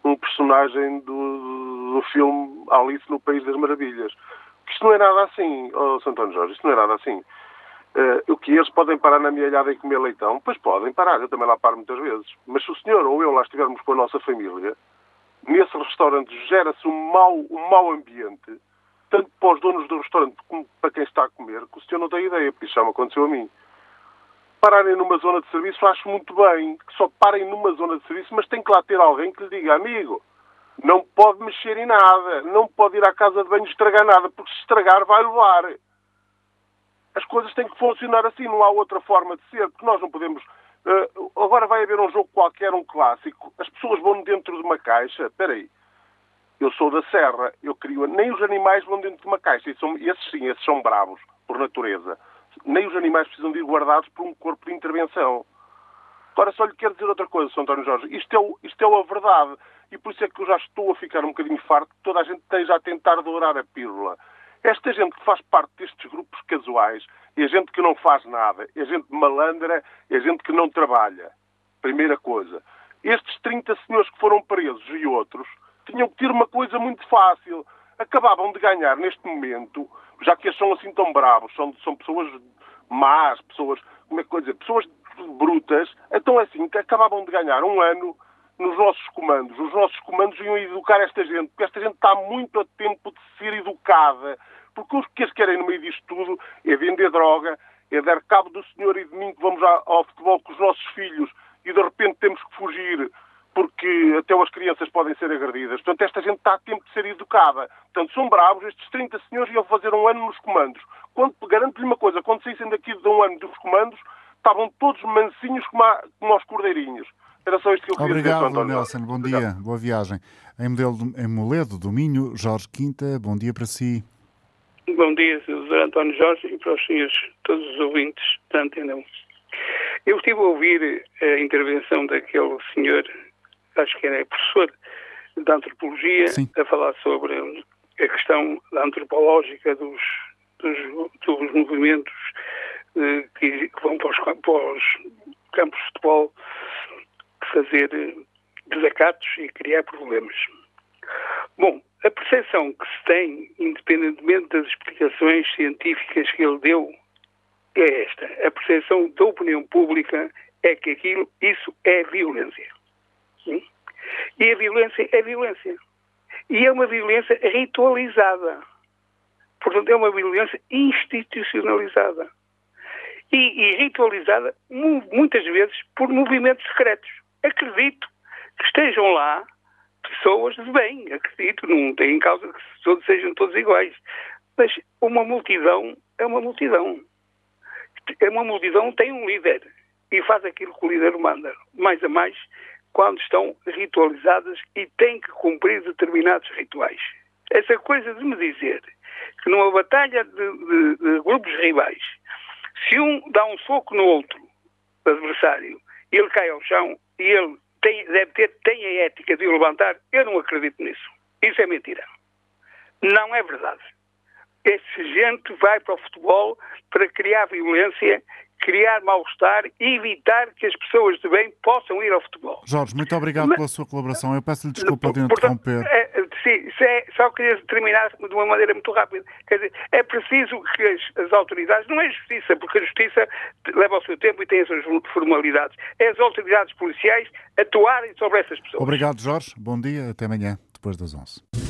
um personagem do, do filme Alice no País das Maravilhas. Isto não é nada assim, oh. António Jorge, isto não é nada assim. Uh, o que eles podem parar na minha olhada e comer leitão? Pois podem parar, eu também lá paro muitas vezes. Mas se o senhor ou eu lá estivermos com a nossa família, nesse restaurante gera-se um mau, um mau ambiente, tanto para os donos do restaurante como para quem está a comer, que o senhor não tem ideia, porque isso já me aconteceu a mim. Pararem numa zona de serviço, acho muito bem, que só parem numa zona de serviço, mas tem que lá ter alguém que lhe diga, amigo, não pode mexer em nada, não pode ir à casa de banho estragar nada, porque se estragar vai levar as coisas têm que funcionar assim, não há outra forma de ser, porque nós não podemos. Uh, agora vai haver um jogo qualquer, um clássico, as pessoas vão dentro de uma caixa. Espera aí, eu sou da Serra, eu crio. Nem os animais vão dentro de uma caixa, são, esses sim, esses são bravos, por natureza. Nem os animais precisam de ir guardados por um corpo de intervenção. Agora só lhe quero dizer outra coisa, Sr. António Jorge. Isto é, isto é a verdade. E por isso é que eu já estou a ficar um bocadinho farto que toda a gente esteja a tentar dourar a pílula. Esta gente que faz parte destes grupos casuais é gente que não faz nada, é gente malandra, é gente que não trabalha. Primeira coisa. Estes 30 senhores que foram presos e outros tinham que ter uma coisa muito fácil. Acabavam de ganhar neste momento, já que eles são assim tão bravos, são, são pessoas más, pessoas, como é que dizer, pessoas brutas, então assim, que acabavam de ganhar um ano nos nossos comandos. Os nossos comandos iam educar esta gente, porque esta gente está muito a tempo de ser educada. Porque os que eles querem no meio disto tudo é vender droga, é dar cabo do senhor e de mim que vamos ao futebol com os nossos filhos e de repente temos que fugir porque até as crianças podem ser agredidas. Portanto, esta gente está a tempo de ser educada. Portanto, são bravos, estes 30 senhores iam fazer um ano nos comandos. Quando, garanto-lhe uma coisa, quando saíssem daqui de um ano dos comandos, estavam todos mansinhos como, a, como aos cordeirinhos. Era só isto que eu queria Obrigado, dizer, Nelson. Bom dia, Obrigado. boa viagem. Em, modelo, em Moledo, do Minho, Jorge Quinta, bom dia para si. Bom dia, Sr. António Jorge, e para os senhores, todos os ouvintes da Antena 1. Eu estive a ouvir a intervenção daquele senhor, acho que era professor da antropologia, Sim. a falar sobre a questão antropológica dos, dos, dos movimentos eh, que vão para os, para os, campos de futebol fazer desacatos e criar problemas. Bom, a percepção que se tem, independentemente das explicações científicas que ele deu, é esta. A percepção da opinião pública é que aquilo, isso é violência. E a violência é violência. E é uma violência ritualizada. Portanto, é uma violência institucionalizada. E, e ritualizada muitas vezes por movimentos secretos. Acredito que estejam lá pessoas de bem, acredito, não tem em causa que todos sejam todos iguais. Mas uma multidão é uma multidão. É uma multidão tem um líder e faz aquilo que o líder manda, mais a mais quando estão ritualizadas e têm que cumprir determinados rituais. Essa coisa de me dizer que numa batalha de, de, de grupos rivais, se um dá um soco no outro adversário, ele cai ao chão e ele tem, deve ter, tem a ética de o levantar. Eu não acredito nisso. Isso é mentira. Não é verdade. Essa gente vai para o futebol para criar violência, criar mal-estar e evitar que as pessoas de bem possam ir ao futebol. Jorge, muito obrigado Mas, pela sua colaboração. Eu peço-lhe desculpa de interromper. É, sim, é, só queria terminar de uma maneira muito rápida. Quer dizer, é preciso que as, as, autoridades, não é justiça, porque a justiça leva o seu tempo e tem as suas formalidades, é as autoridades policiais atuarem sobre essas pessoas. Obrigado, Jorge. Bom dia, até amanhã, depois das 11.